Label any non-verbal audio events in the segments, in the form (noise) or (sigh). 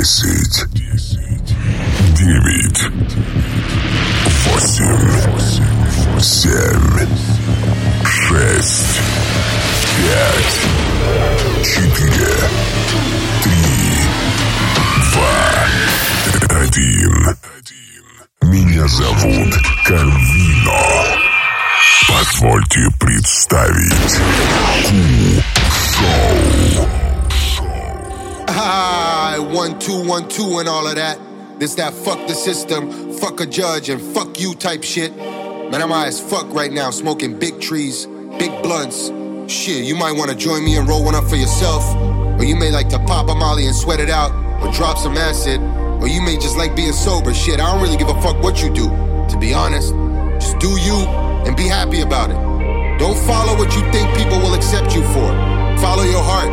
Десять. Девять. Восемь. Семь. Шесть. Пять. Четыре. Три. Два. Один. Меня зовут Карвино. Позвольте представить Ку-шоу. Ah, one, two, one, two, and all of that. This, that, fuck the system, fuck a judge, and fuck you type shit. Man, I'm high as fuck right now, smoking big trees, big blunts. Shit, you might wanna join me and roll one up for yourself. Or you may like to pop a molly and sweat it out, or drop some acid. Or you may just like being sober. Shit, I don't really give a fuck what you do, to be honest. Just do you and be happy about it. Don't follow what you think people will accept you for. Follow your heart,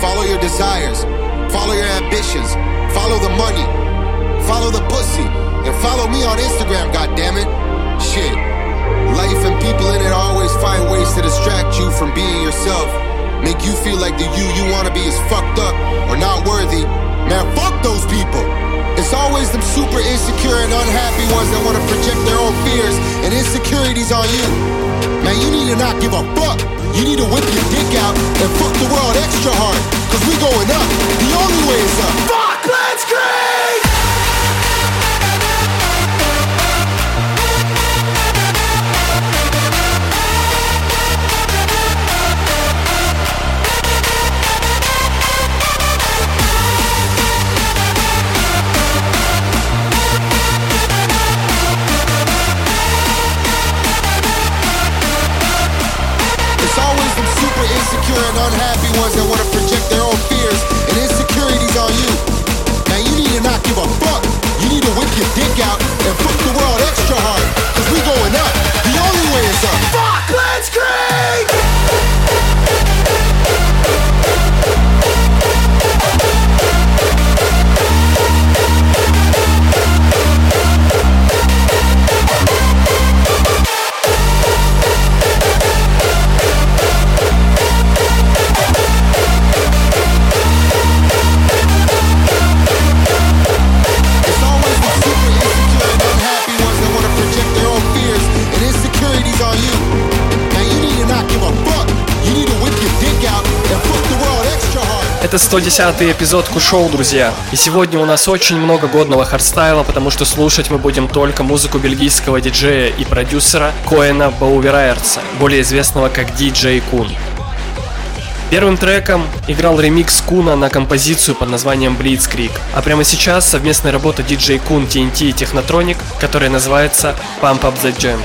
follow your desires, follow your ambitions, follow the money, follow the pussy, and follow me on Instagram, goddammit. Shit. Life and people in it always find ways to distract you from being yourself. Make you feel like the you you wanna be is fucked up or not worthy. Man, fuck those people. It's always them super insecure and unhappy ones that wanna project their own fears and insecurities on you. Man, you need to not give a fuck. You need to whip your dick out and fuck the world extra hard. Cause we going up. The only way is up. Fuck, let's! Insecure and unhappy ones that want to project their own fears and insecurities on you. Now you need to not give a fuck. You need to whip your dick out and fuck the world extra hard. Cause we going up. The only way is up. Fuck, let's scream! Это 110 эпизод Ку-шоу, друзья. И сегодня у нас очень много годного хардстайла, потому что слушать мы будем только музыку бельгийского диджея и продюсера Коэна Баувераерца, более известного как Диджей Кун. Первым треком играл ремикс Куна на композицию под названием Blitzkrieg, а прямо сейчас совместная работа DJ Кун, TNT и Technotronic, которая называется Pump Up The Jam.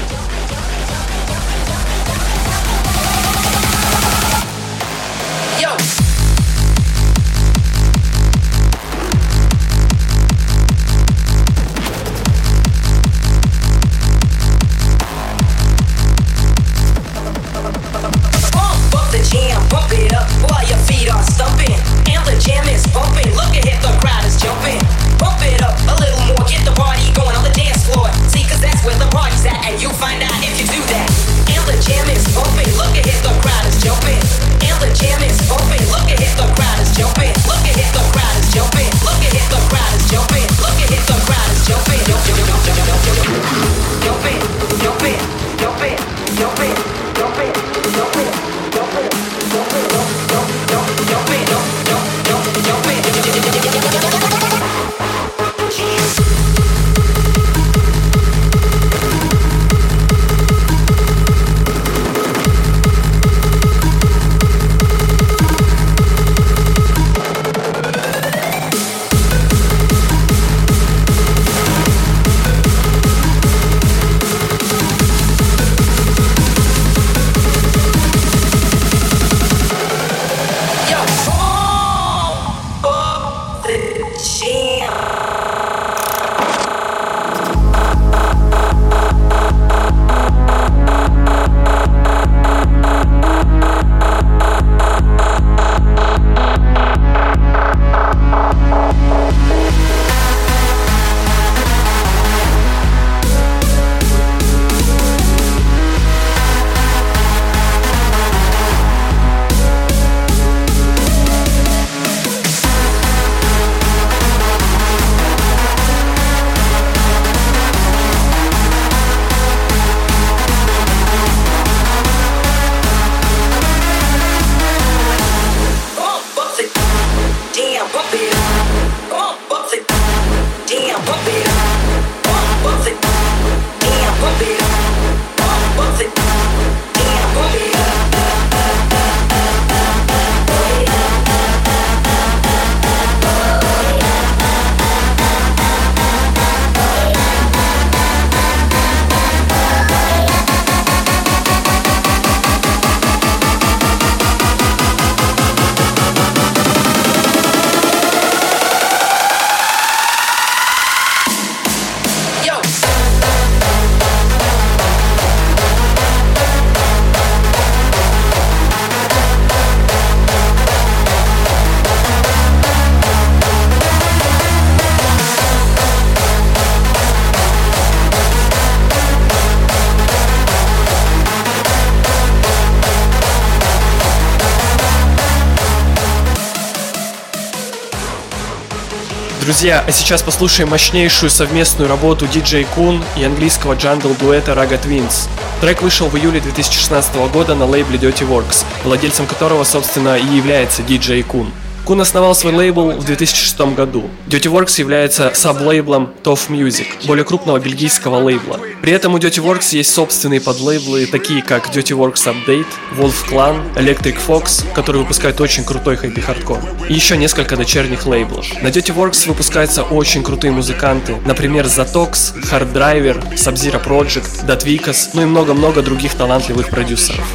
Друзья, а сейчас послушаем мощнейшую совместную работу DJ Kun и английского джангл дуэта Raga Twins. Трек вышел в июле 2016 года на лейбле Dirty Works, владельцем которого, собственно, и является DJ Kun. Кун основал свой лейбл в 2006 году. Dirty Works является саблейблом Tough Music, более крупного бельгийского лейбла. При этом у Dirty Works есть собственные подлейблы, такие как Dirty Works Update, Wolf Clan, Electric Fox, который выпускает очень крутой хэппи хардкор, и еще несколько дочерних лейблов. На Dirty Works выпускаются очень крутые музыканты, например, Zatox, Hard Driver, Sub-Zero Project, Datvikas, ну и много-много других талантливых продюсеров.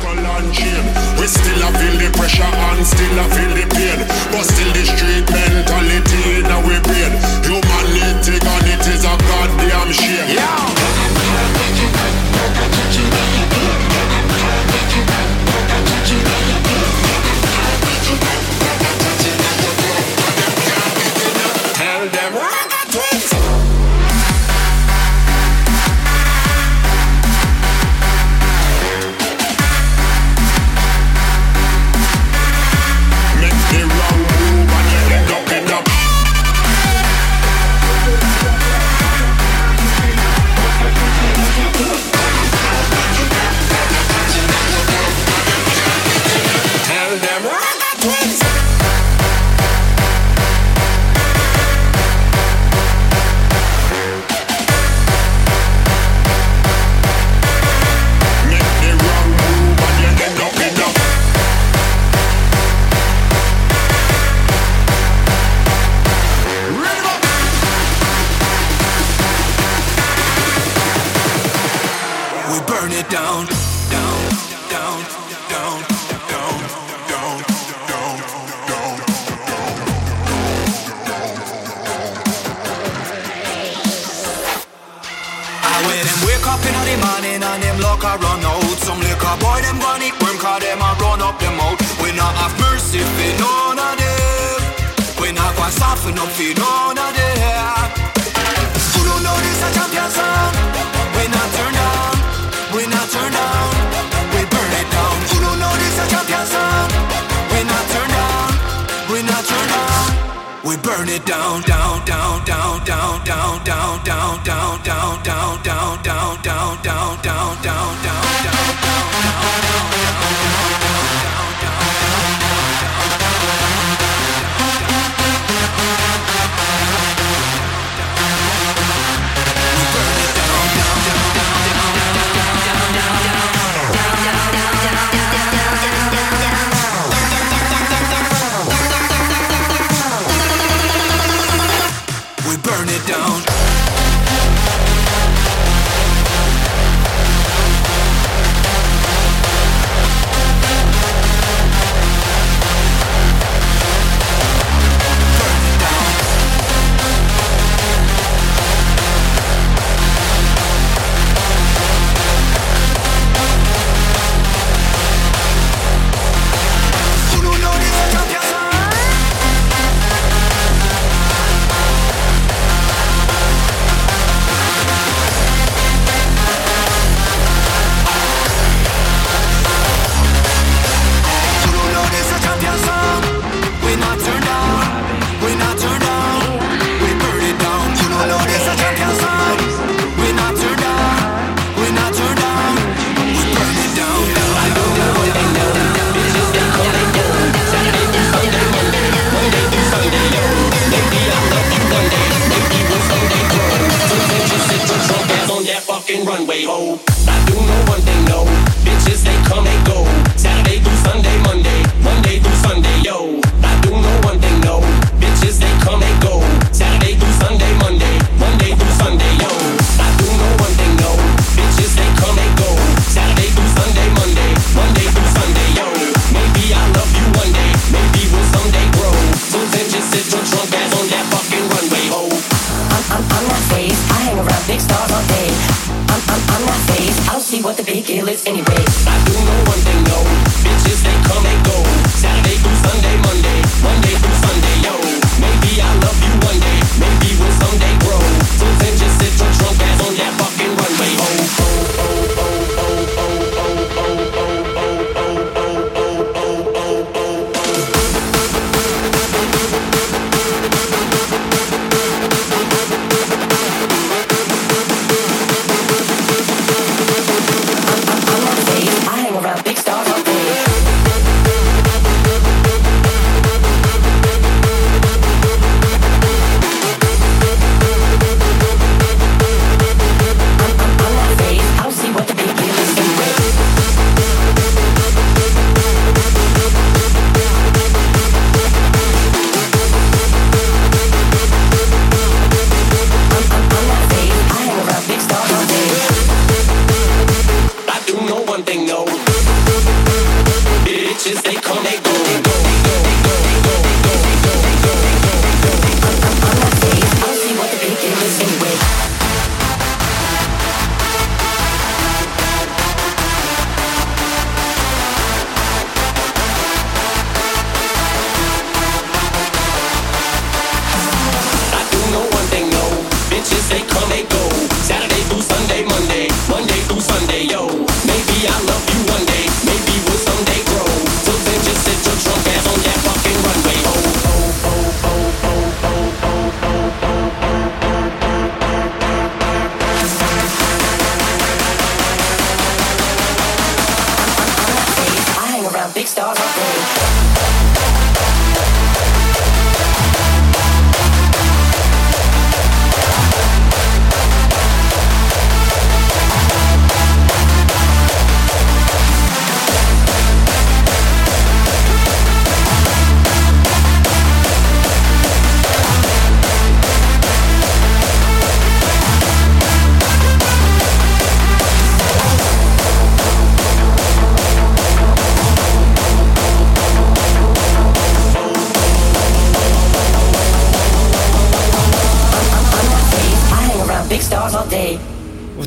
still feel the pressure and still feel the pain But still the street mentality in our brain Humanity gone, it is a goddamn shame.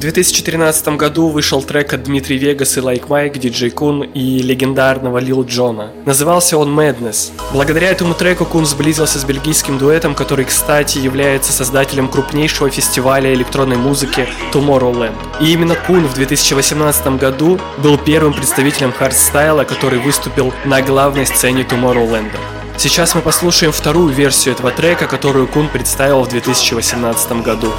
2013 году вышел трек от Дмитрий Вегас и Like Mike, Диджей Кун и легендарного Лил Джона. Назывался он Madness. Благодаря этому треку Кун сблизился с бельгийским дуэтом, который, кстати, является создателем крупнейшего фестиваля электронной музыки Tomorrowland. И именно Кун в 2018 году был первым представителем хардстайла, который выступил на главной сцене Tomorrowland. Сейчас мы послушаем вторую версию этого трека, которую Кун представил в 2018 году.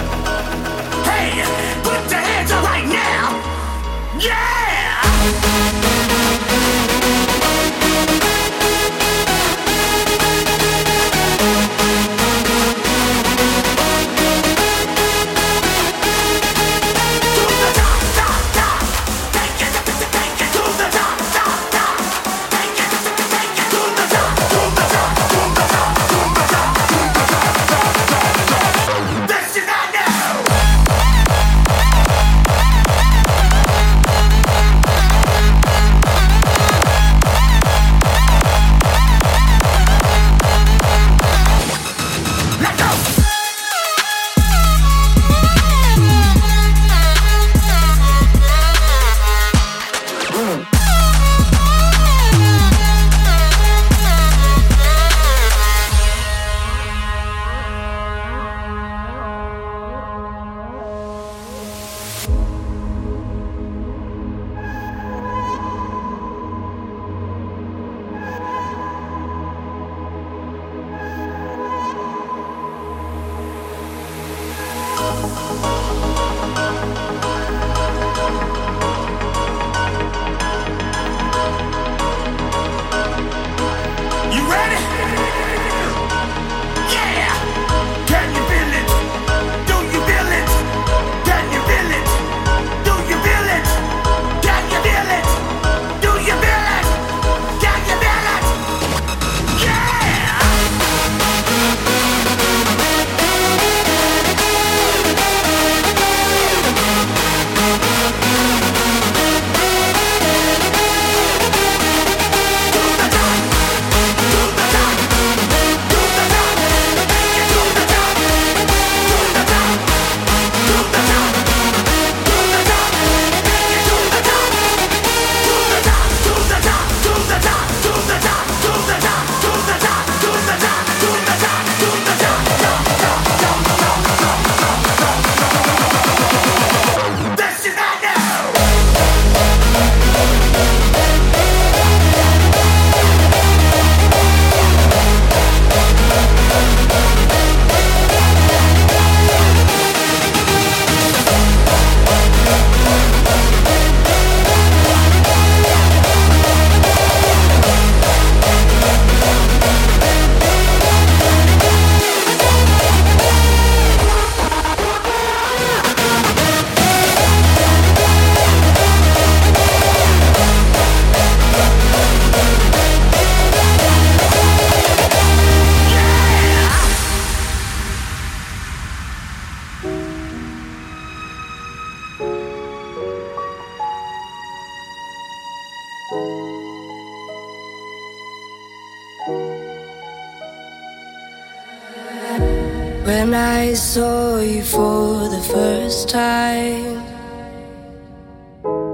Saw you for the first time,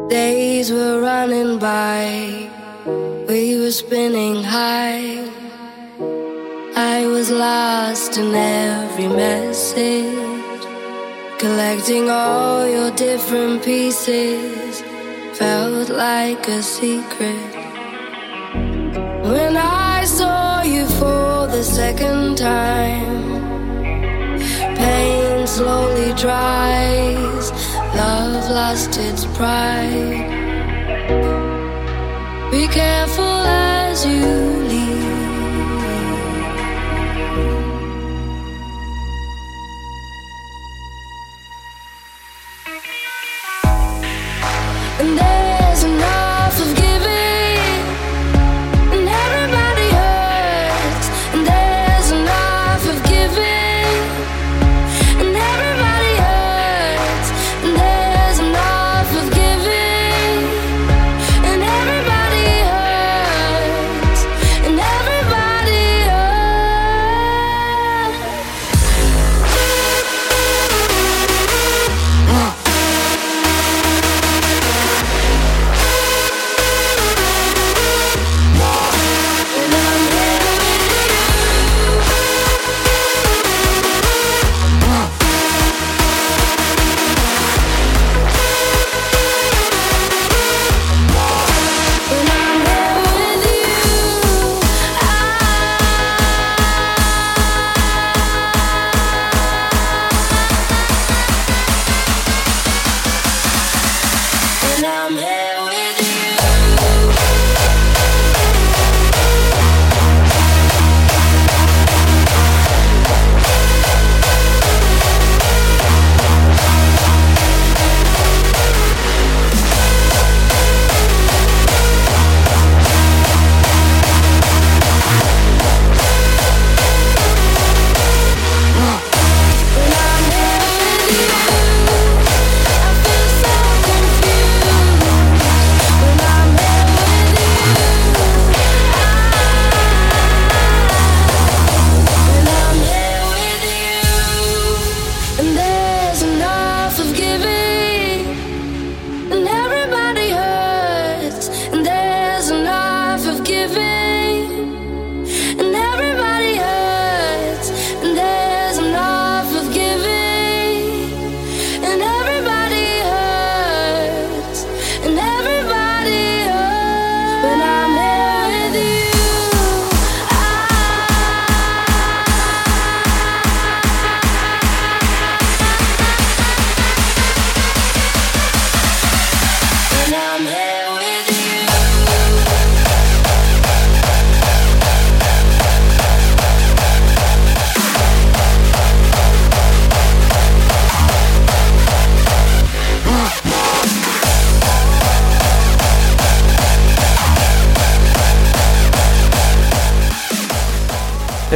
days were running by, we were spinning high. I was lost in every message, collecting all your different pieces, felt like a secret. When I saw you for the second time, slowly dries, love lost its pride. Be careful as you leave.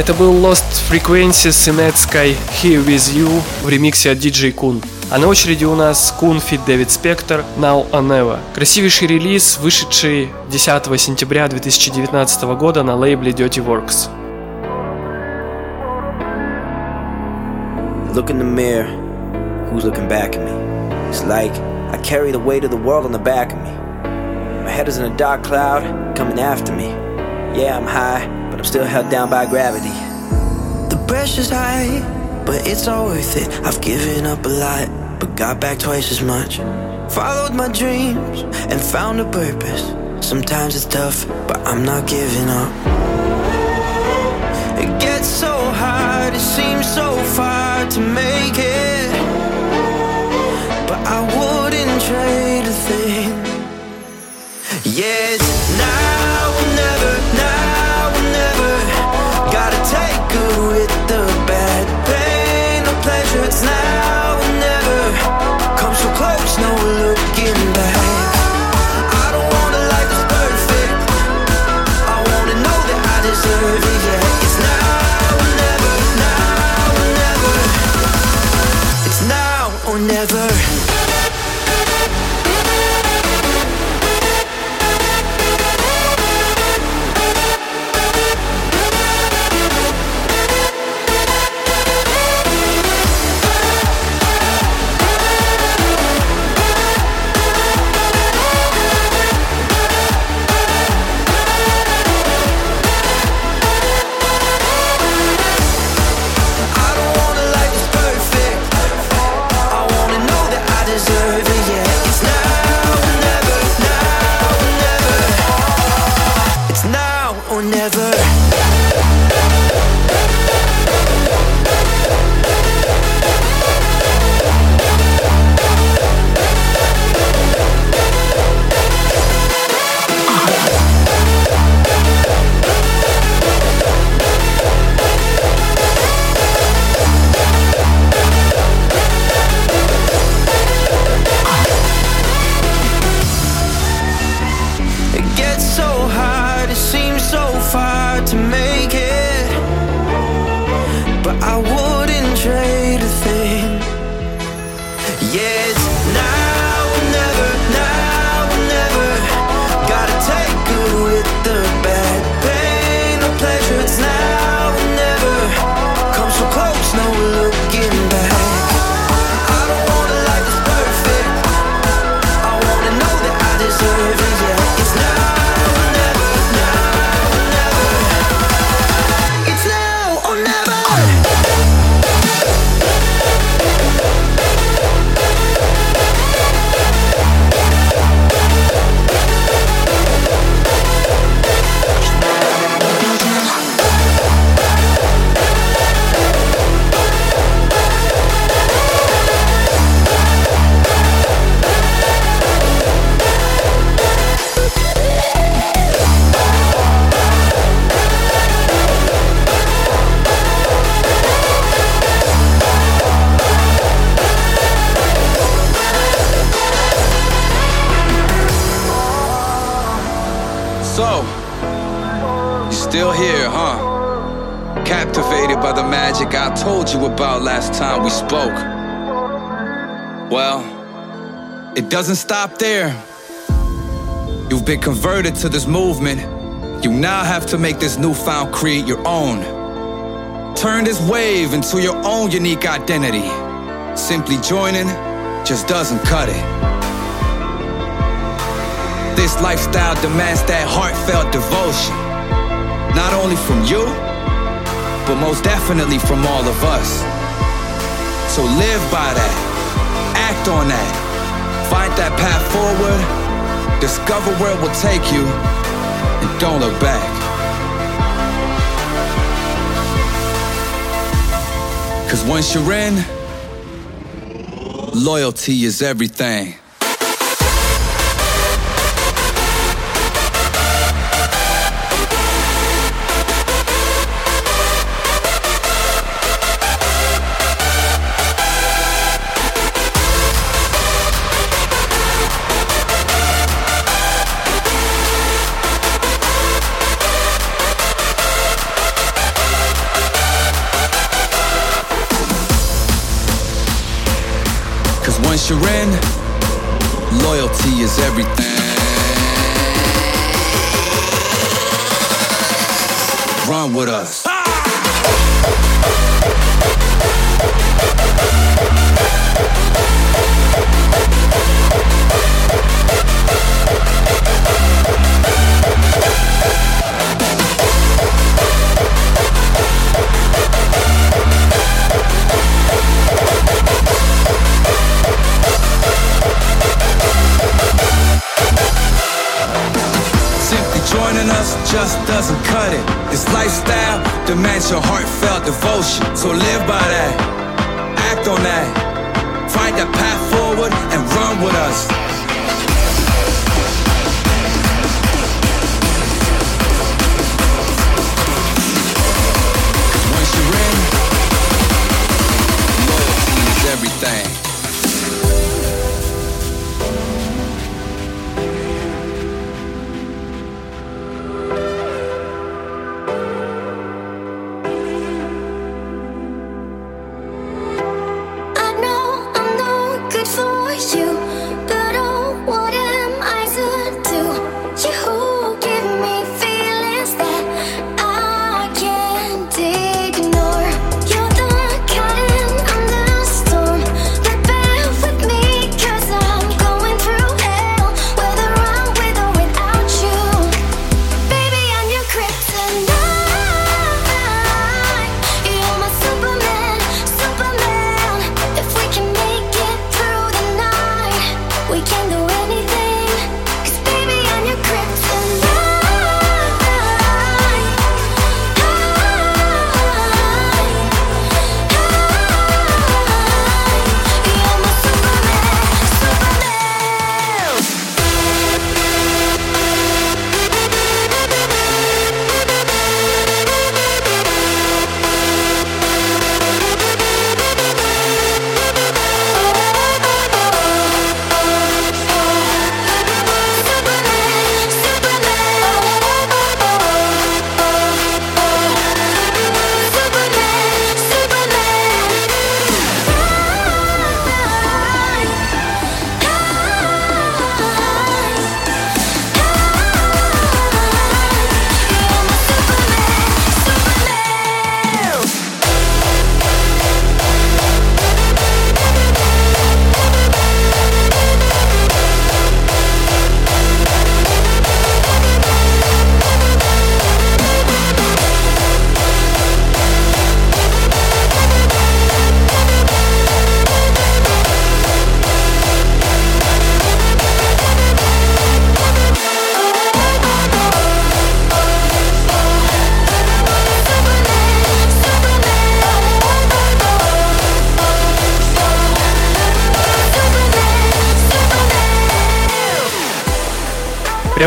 Это был Lost Frequencies и Netsky Here With You в ремиксе от DJ Kun. А на очереди у нас Kun Fit David Spector Now or Never. Красивейший релиз, вышедший 10 сентября 2019 года на лейбле Dirty Works. Look in the mirror, who's looking back at me? It's like I carry the weight of the world on the back of me. My head is in a dark cloud coming after me. Yeah, I'm high, I'm still held down by gravity. The pressure's high, but it's all worth it. I've given up a lot, but got back twice as much. Followed my dreams and found a purpose. Sometimes it's tough, but I'm not giving up. It gets so hard, it seems so far to make it. But I wouldn't trade a thing. Now still here, huh? Captivated by the magic I told you about last time we spoke. Well, it doesn't stop there. You've been converted to this movement. You now have to make this newfound creed your own. Turn this wave into your own unique identity. Simply joining just doesn't cut it. This lifestyle demands that heartfelt devotion. Not only from you, but most definitely from all of us. So live by that, act on that, find that path forward, discover where it will take you, and don't look back. Cause once you're in, loyalty is everything. factor in, loyalty is everything. Run with us.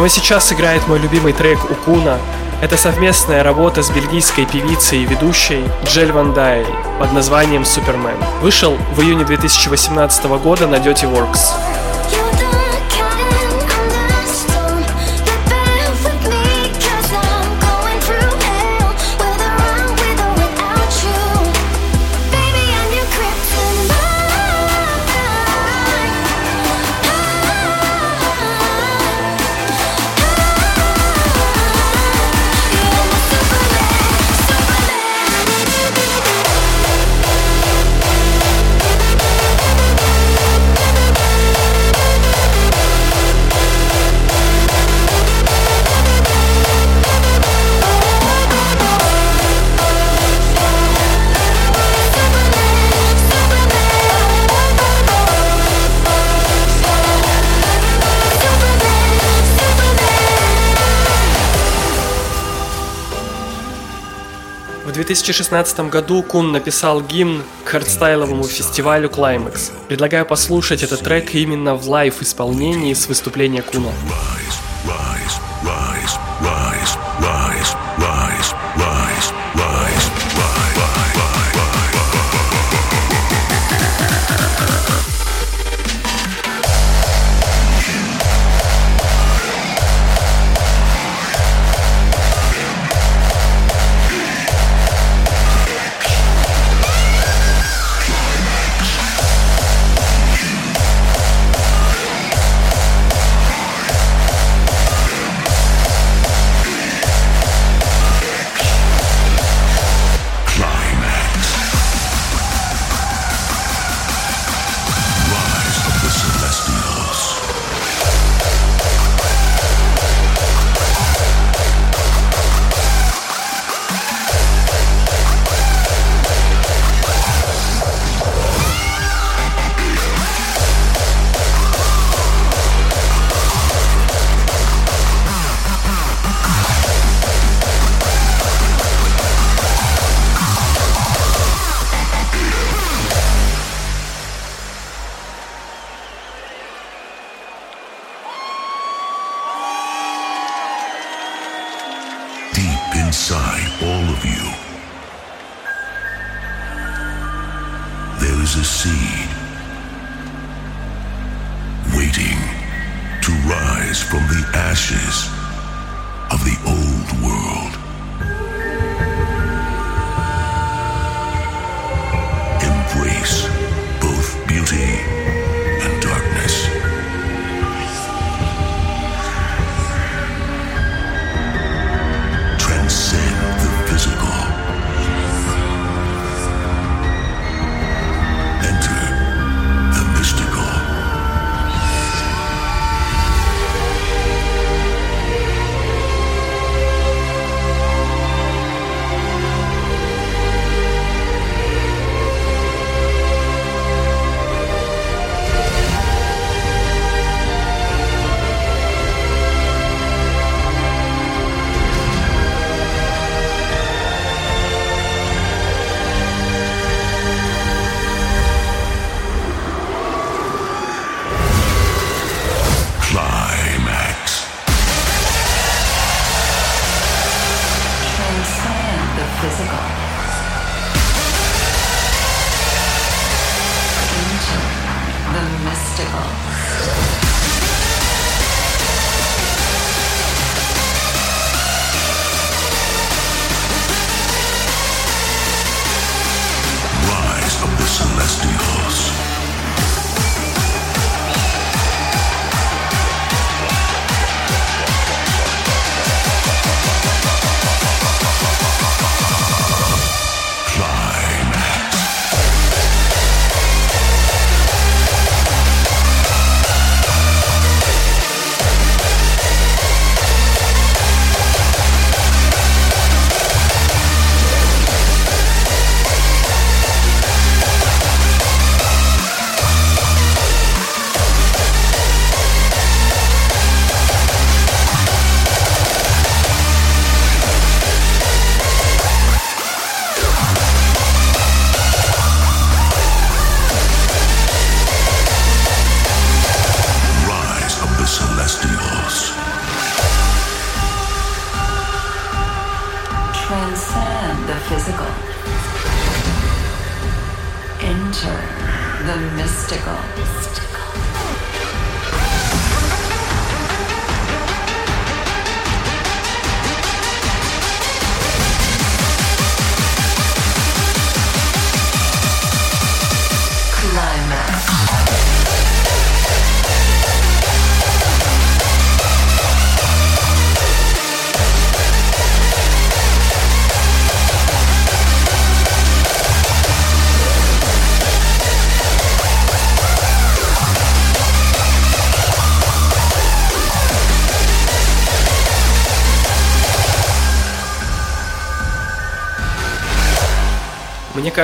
Прямо сейчас играет мой любимый трек «Укуна». Это совместная работа с бельгийской певицей и ведущей Джель Ван Дайль под названием «Супермен». Вышел в июне 2018 года на Dirty Works. 2016 году Кун написал гимн к хардстайловому фестивалю Climax. Предлагаю послушать этот трек именно в лайв-исполнении с выступления Куна. inside all of you. There is a seed waiting to rise from the ashes.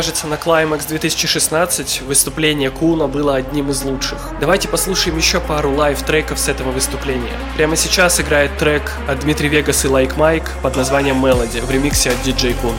Кажется, на Climax 2016 выступление Куна было одним из лучших. Давайте послушаем еще пару лайв-треков с этого выступления. Прямо сейчас играет трек от Дмитрий Вегас и Лайк Майк под названием Melody в ремиксе от DJ Кун.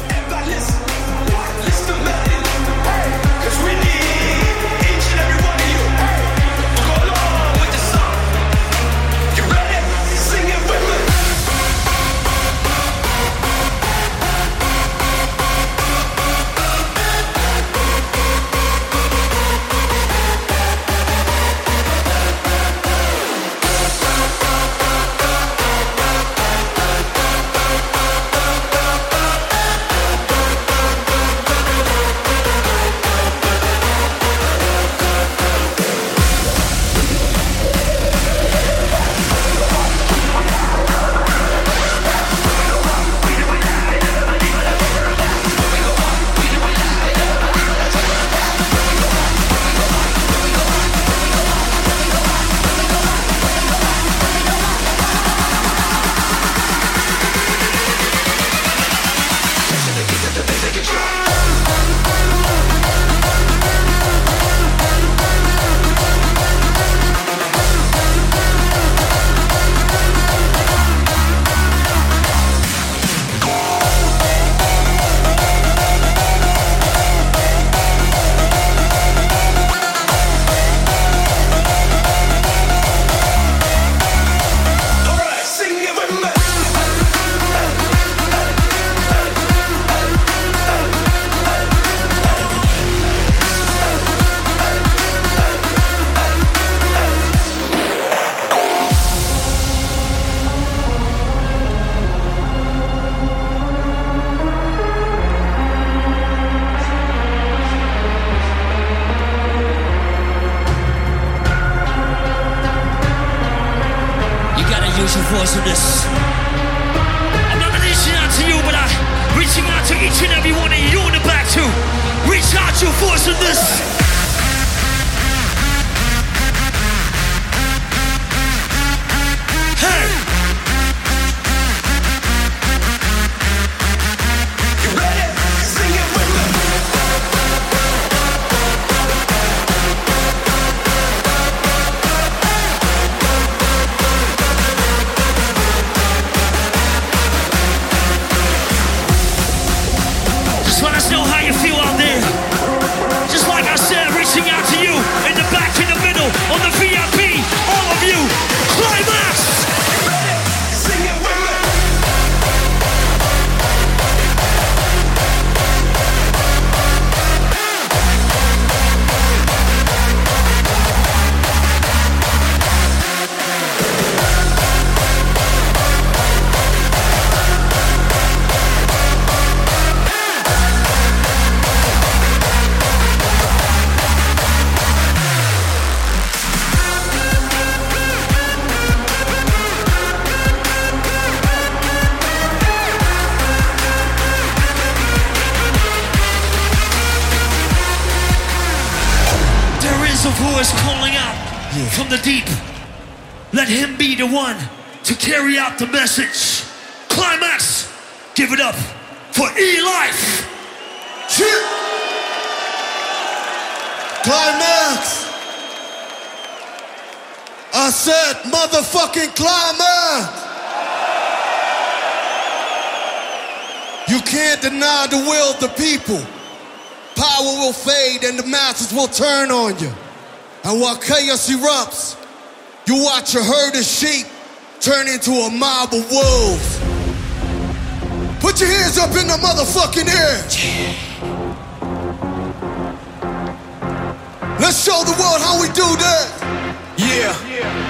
Motherfucking climax! You can't deny the will of the people. Power will fade and the masses will turn on you. And while chaos erupts, you watch a herd of sheep turn into a mob of wolves. Put your hands up in the motherfucking air. Let's show the world how we do that. Yeah.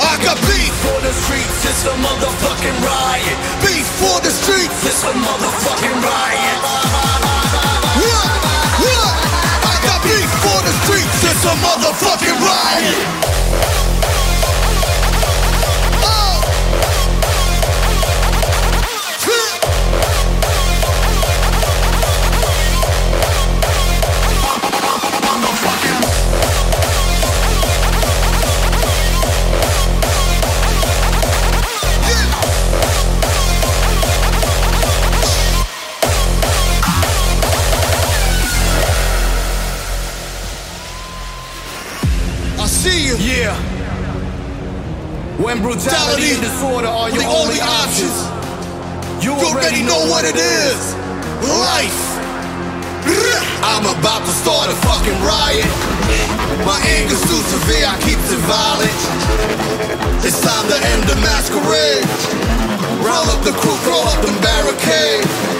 I got beef for the streets, it's a motherfucking riot. Beef for the streets, it's a motherfucking riot. What? What? I got beef for the streets, it's a motherfucking riot. When brutality and disorder are your the only only options, you You already know what it is. Life. (laughs) I'm about to start a fucking riot. My anger's too severe, I keep it violent. It's time to end the masquerade. Round up the crew, throw up them barricades.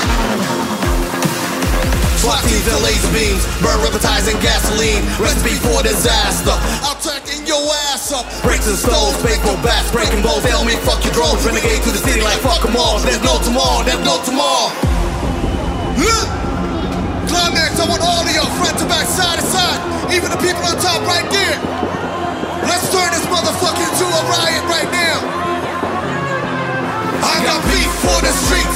SWAT teams and laser beams, burn repetize gasoline. Recipe for disaster. I'm turning your ass up. Bricks and stones, baseball bats, breaking balls. Tell me, fuck your drones. Renegade to the city like fuck 'em all. There's no tomorrow, there's no tomorrow. Look. Climax, I want all of y'all front to back, side to side. Even the people on top right there. Let's turn this motherfucker into a riot right now. I got beef for the streets,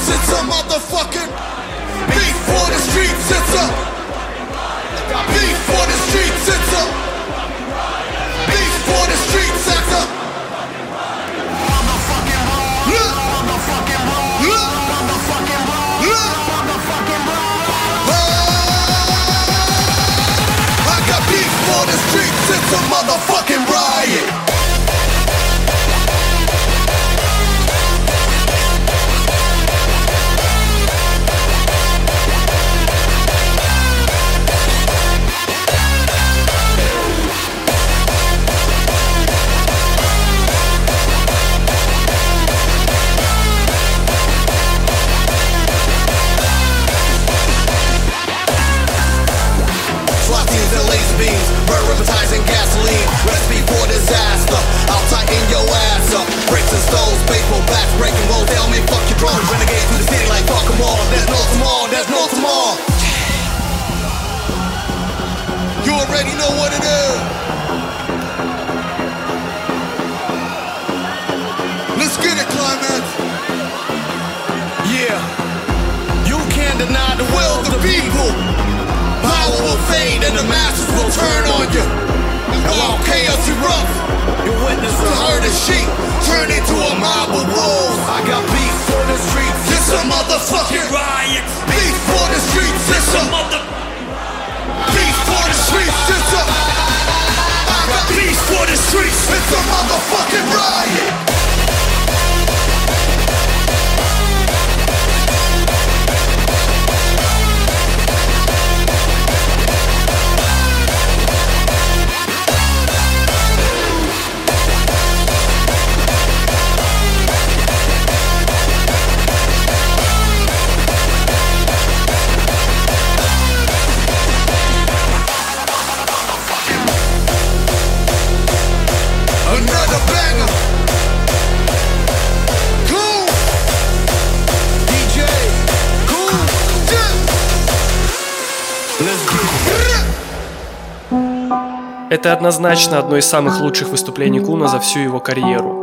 Это однозначно одно из самых лучших выступлений Куна за всю его карьеру.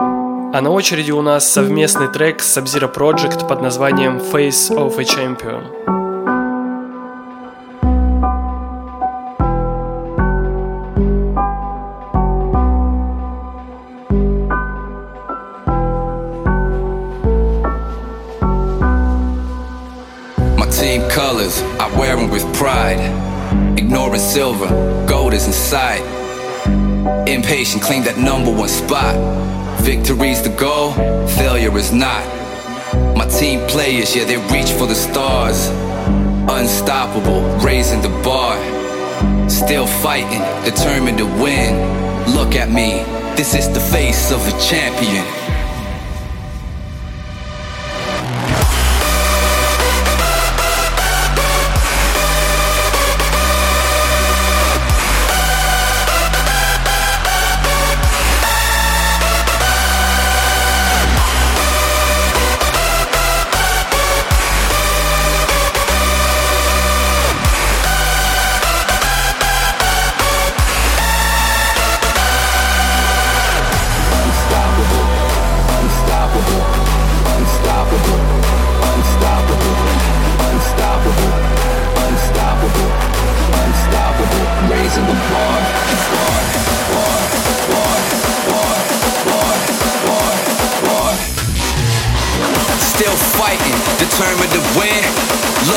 А на очереди у нас совместный трек с Sub-Zero Project под названием Face of a Champion. I wear them with pride. Ignoring silver, gold is inside. Impatient, claim that number one spot. Victory's the goal, failure is not. My team players, yeah, they reach for the stars. Unstoppable, raising the bar. Still fighting, determined to win. Look at me, this is the face of a champion.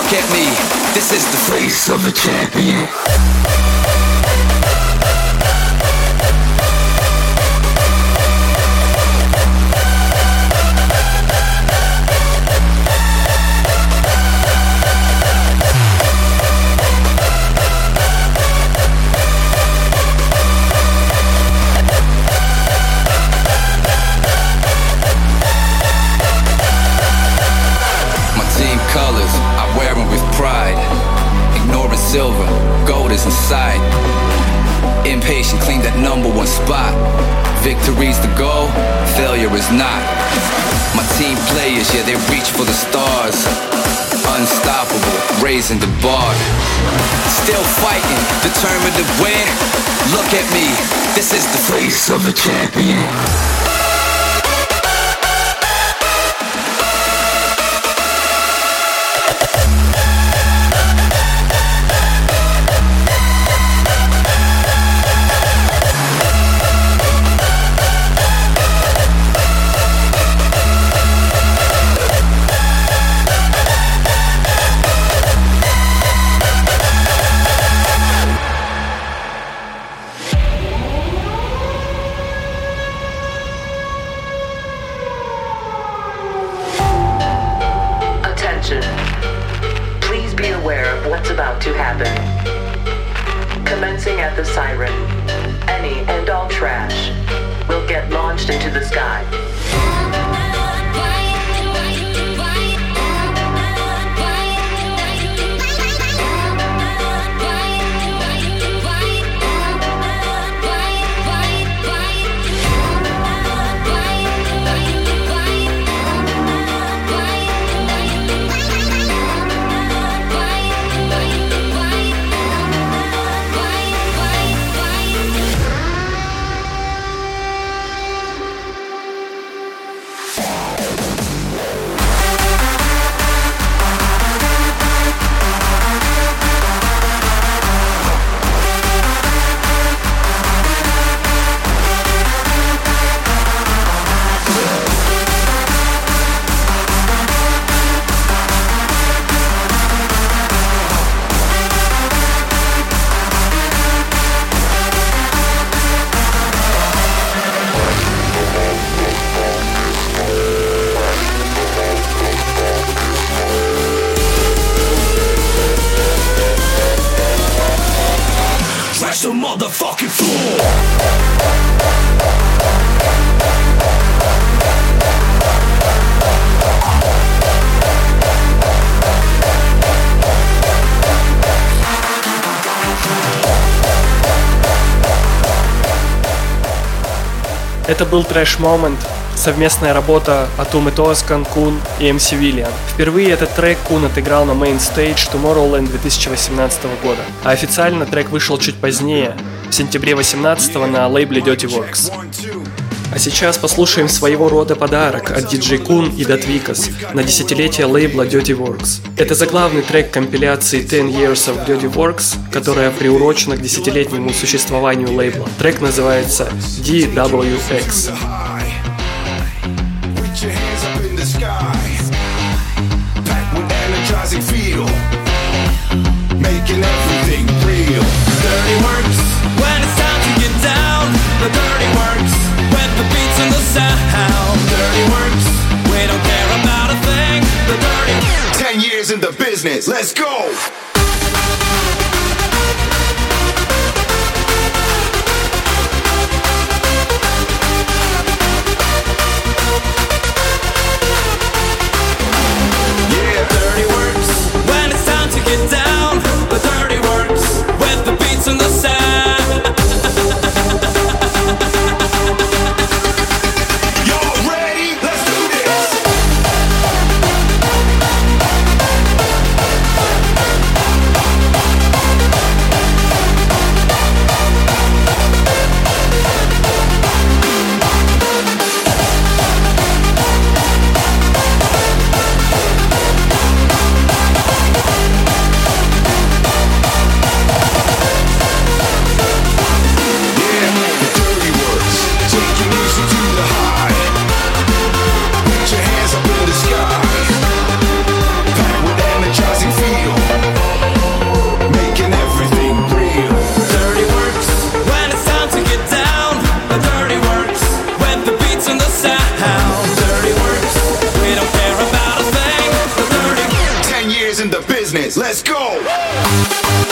Look at me, this is the face of a champion. Silver, gold is inside. Impatient, claim that number one spot. Victory's the goal, failure is not. My team players, yeah, they reach for the stars. Unstoppable, raising the bar. Still fighting, determined to win. Look at me, this is the face of a champion. The siren, Это был Trash Moment, совместная работа Атум Тоскан, Кун и MC Виллиан. Впервые этот трек Кун отыграл на Main Stage Tomorrowland 2018 года, а официально трек вышел чуть позднее, в сентябре 18 на лейбле Dirty Works. А сейчас послушаем своего рода подарок от DJ Kun и Datvikas на десятилетие лейбла Dirty Works. Это заглавный трек компиляции 10 Years of Dirty Works, которая приурочена к десятилетнему существованию лейбла. Трек называется DWX. Making everything dirty works when it's time to get down. The dirty works in the business. Let's go. In the business. Let's go.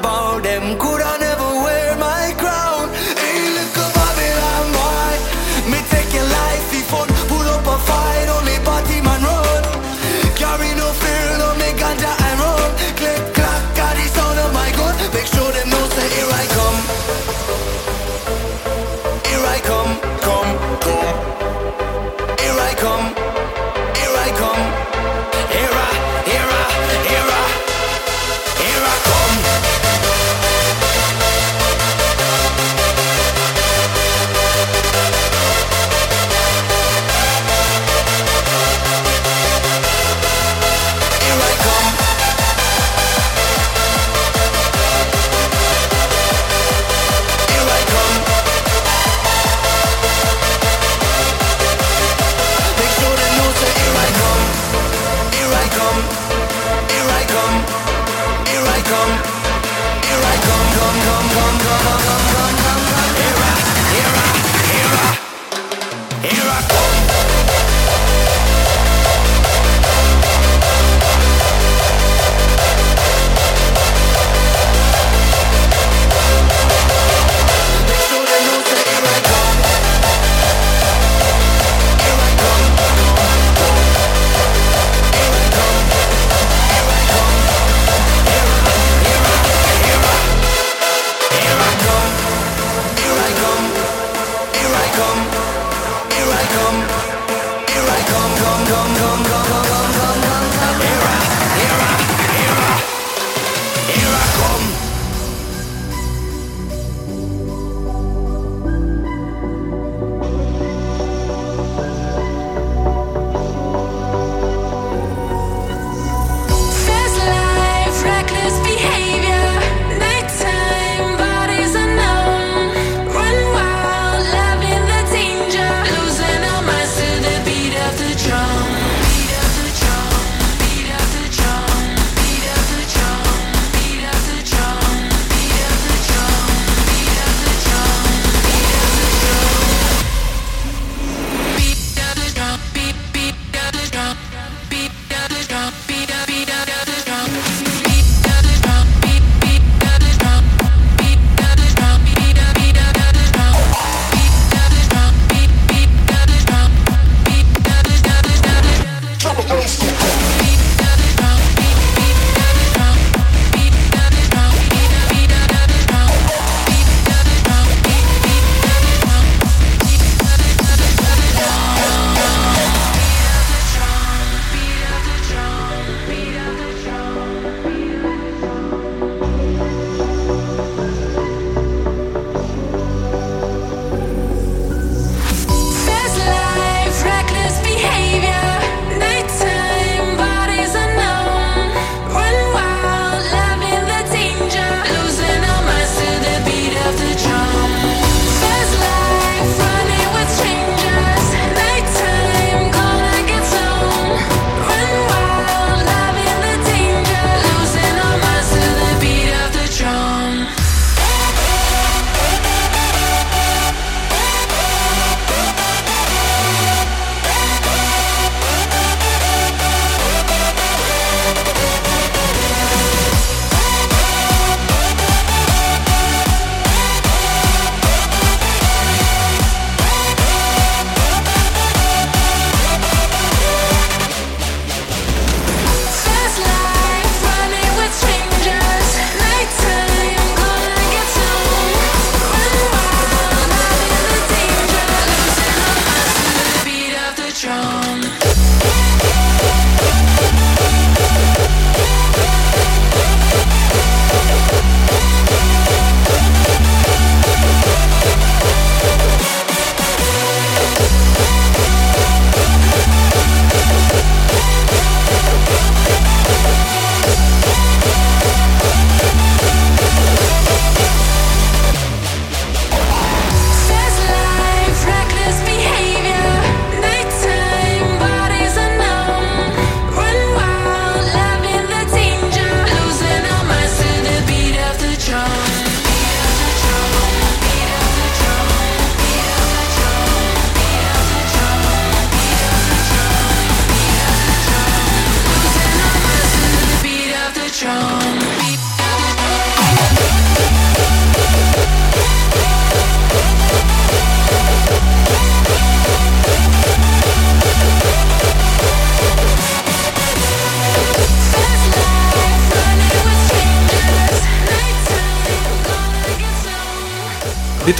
About them. Could I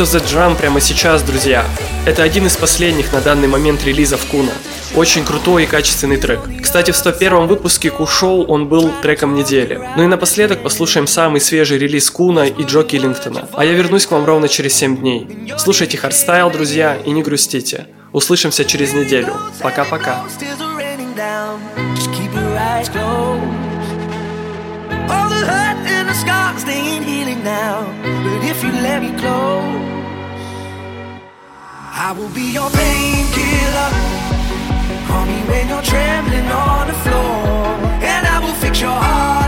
Of the Drum прямо сейчас, друзья. Это один из последних на данный момент релизов Куна. Очень крутой и качественный трек. Кстати, в 101 выпуске Ку-шоу он был треком недели. Ну и напоследок послушаем самый свежий релиз Куна и Джо Киллингтона. А я вернусь к вам ровно через 7 дней. Слушайте хардстайл, друзья, и не грустите. Услышимся через неделю. Пока-пока. Eyes closed. All the hurt and the scars, they ain't healing now. But if you let me close, I will be your painkiller. Call me when you're trembling on the floor, and I will fix your heart